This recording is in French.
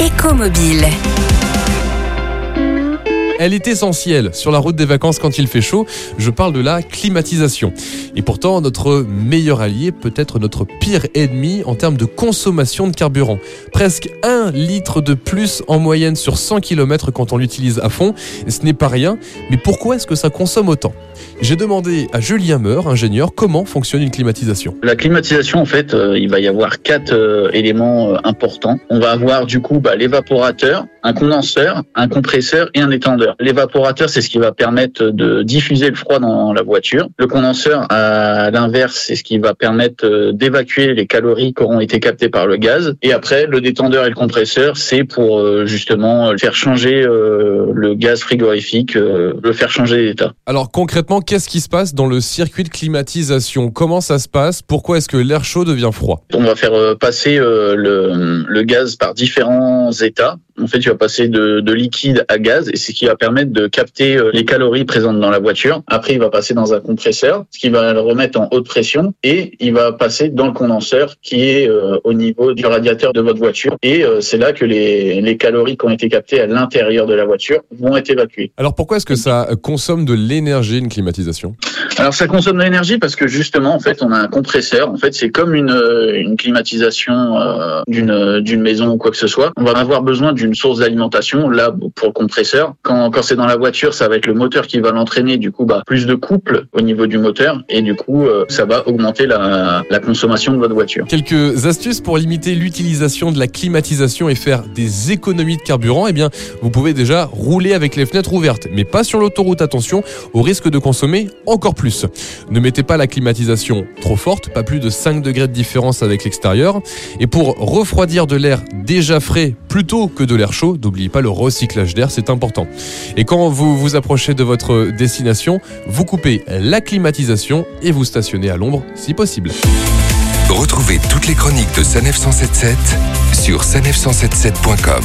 Écomobile. Elle est essentielle sur la route des vacances quand il fait chaud. Je parle de la climatisation. Et pourtant, notre meilleur allié peut être notre pire ennemi en termes de consommation de carburant. Presque un litre de plus en moyenne sur 100 km quand on l'utilise à fond. Ce n'est pas rien. Mais pourquoi est-ce que ça consomme autant? J'ai demandé à Julien Meur, ingénieur, comment fonctionne une climatisation. La climatisation, en fait, euh, il va y avoir quatre euh, éléments euh, importants. On va avoir du coup bah, l'évaporateur, un condenseur, un compresseur et un étendeur. L'évaporateur, c'est ce qui va permettre de diffuser le froid dans la voiture. Le condenseur, à l'inverse, c'est ce qui va permettre euh, d'évacuer les calories qui auront été captées par le gaz. Et après, le détendeur et le compresseur, c'est pour euh, justement faire changer euh, le gaz frigorifique, le faire changer d'état. Alors concrètement, qu'est-ce qui se passe dans le circuit de climatisation? Comment ça se passe? Pourquoi est-ce que l'air chaud devient froid? On va faire passer le, le gaz par différents états en fait, tu vas passer de, de liquide à gaz et c'est ce qui va permettre de capter euh, les calories présentes dans la voiture. Après, il va passer dans un compresseur, ce qui va le remettre en haute pression et il va passer dans le condenseur qui est euh, au niveau du radiateur de votre voiture. Et euh, c'est là que les, les calories qui ont été captées à l'intérieur de la voiture vont être évacuées. Alors pourquoi est-ce que ça consomme de l'énergie, une climatisation? Alors ça consomme de l'énergie parce que justement, en fait, on a un compresseur. En fait, c'est comme une, une climatisation d'une d'une maison ou quoi que ce soit. On va avoir besoin d'une une source d'alimentation. Là, pour le compresseur, quand, quand c'est dans la voiture, ça va être le moteur qui va l'entraîner. Du coup, bah, plus de couple au niveau du moteur et du coup, euh, ça va augmenter la, la consommation de votre voiture. Quelques astuces pour limiter l'utilisation de la climatisation et faire des économies de carburant. Eh bien, vous pouvez déjà rouler avec les fenêtres ouvertes, mais pas sur l'autoroute. Attention, au risque de consommer encore Ne mettez pas la climatisation trop forte, pas plus de 5 degrés de différence avec l'extérieur. Et pour refroidir de l'air déjà frais plutôt que de l'air chaud, n'oubliez pas le recyclage d'air, c'est important. Et quand vous vous approchez de votre destination, vous coupez la climatisation et vous stationnez à l'ombre si possible. Retrouvez toutes les chroniques de Sanef 177 sur sanef177.com.